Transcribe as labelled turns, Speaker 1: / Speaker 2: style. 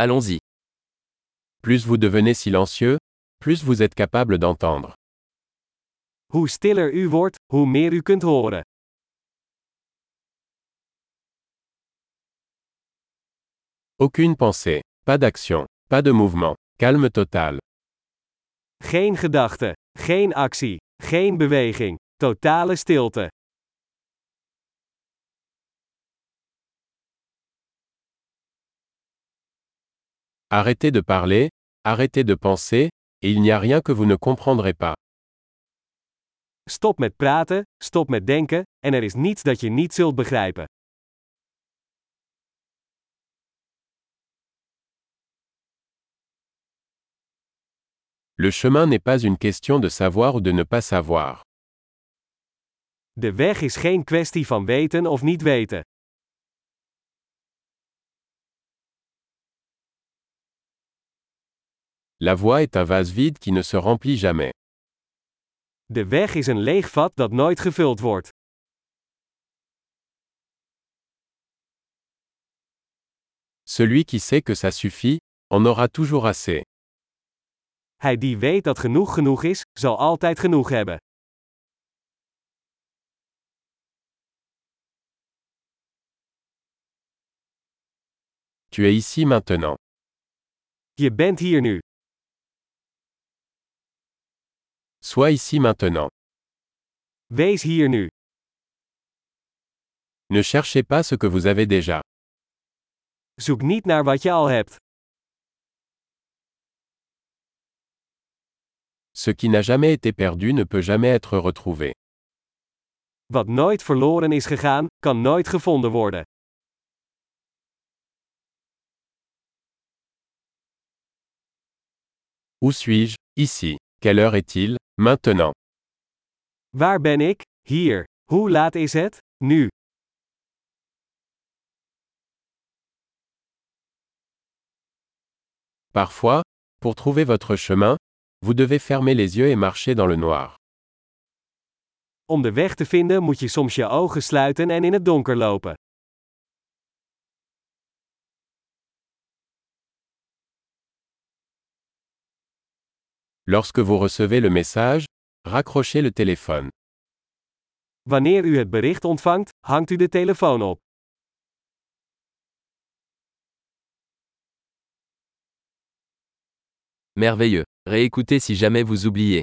Speaker 1: Allons-y.
Speaker 2: Plus vous devenez silencieux, plus vous êtes capable d'entendre.
Speaker 3: Hoe stiller u wordt, hoe meer u kunt horen.
Speaker 2: Aucune pensée, pas d'action, pas de mouvement, calme total.
Speaker 3: Geen gedachte, geen actie, geen beweging, totale stilte.
Speaker 2: Arrêtez de parler, arrêtez de penser, et il n'y a rien que vous ne comprendrez pas.
Speaker 3: Stop met praten, stop met denken, en er is niets dat je niet zult begrijpen.
Speaker 2: Le chemin n'est pas une question de savoir ou de ne pas savoir.
Speaker 3: De weg is geen kwestie van weten of niet weten.
Speaker 2: La voie est un vase vide qui ne se remplit jamais.
Speaker 3: De weg is een leeg vat dat nooit gevuld wordt.
Speaker 2: Celui qui sait que ça suffit, en aura toujours assez.
Speaker 3: Hij die weet dat genoeg genoeg is, zal altijd genoeg hebben.
Speaker 2: Tu es ici maintenant.
Speaker 3: Je bent hier nu.
Speaker 2: Sois ici maintenant.
Speaker 3: Wees hier nu.
Speaker 2: Ne cherchez pas ce que vous avez déjà.
Speaker 3: Zoek niet naar wat je al hebt.
Speaker 2: Ce qui n'a jamais été perdu ne peut jamais être retrouvé.
Speaker 3: Wat nooit verloren is gegaan, kan nooit gevonden worden.
Speaker 2: Où suis-je? Ici. Quelle heure est-il? Maintenant.
Speaker 3: Waar ben ik? Hier. Hoe laat is het? Nu.
Speaker 2: Parfois, pour trouver votre chemin, vous devez fermer les yeux et marcher dans le noir.
Speaker 3: Om de weg te vinden moet je soms je ogen sluiten en in het donker lopen.
Speaker 2: Lorsque vous recevez le message, raccrochez le téléphone.
Speaker 3: Wanneer u het bericht ontvangt, hangt u de telefoon op.
Speaker 1: Merveilleux. Réécoutez si jamais vous oubliez.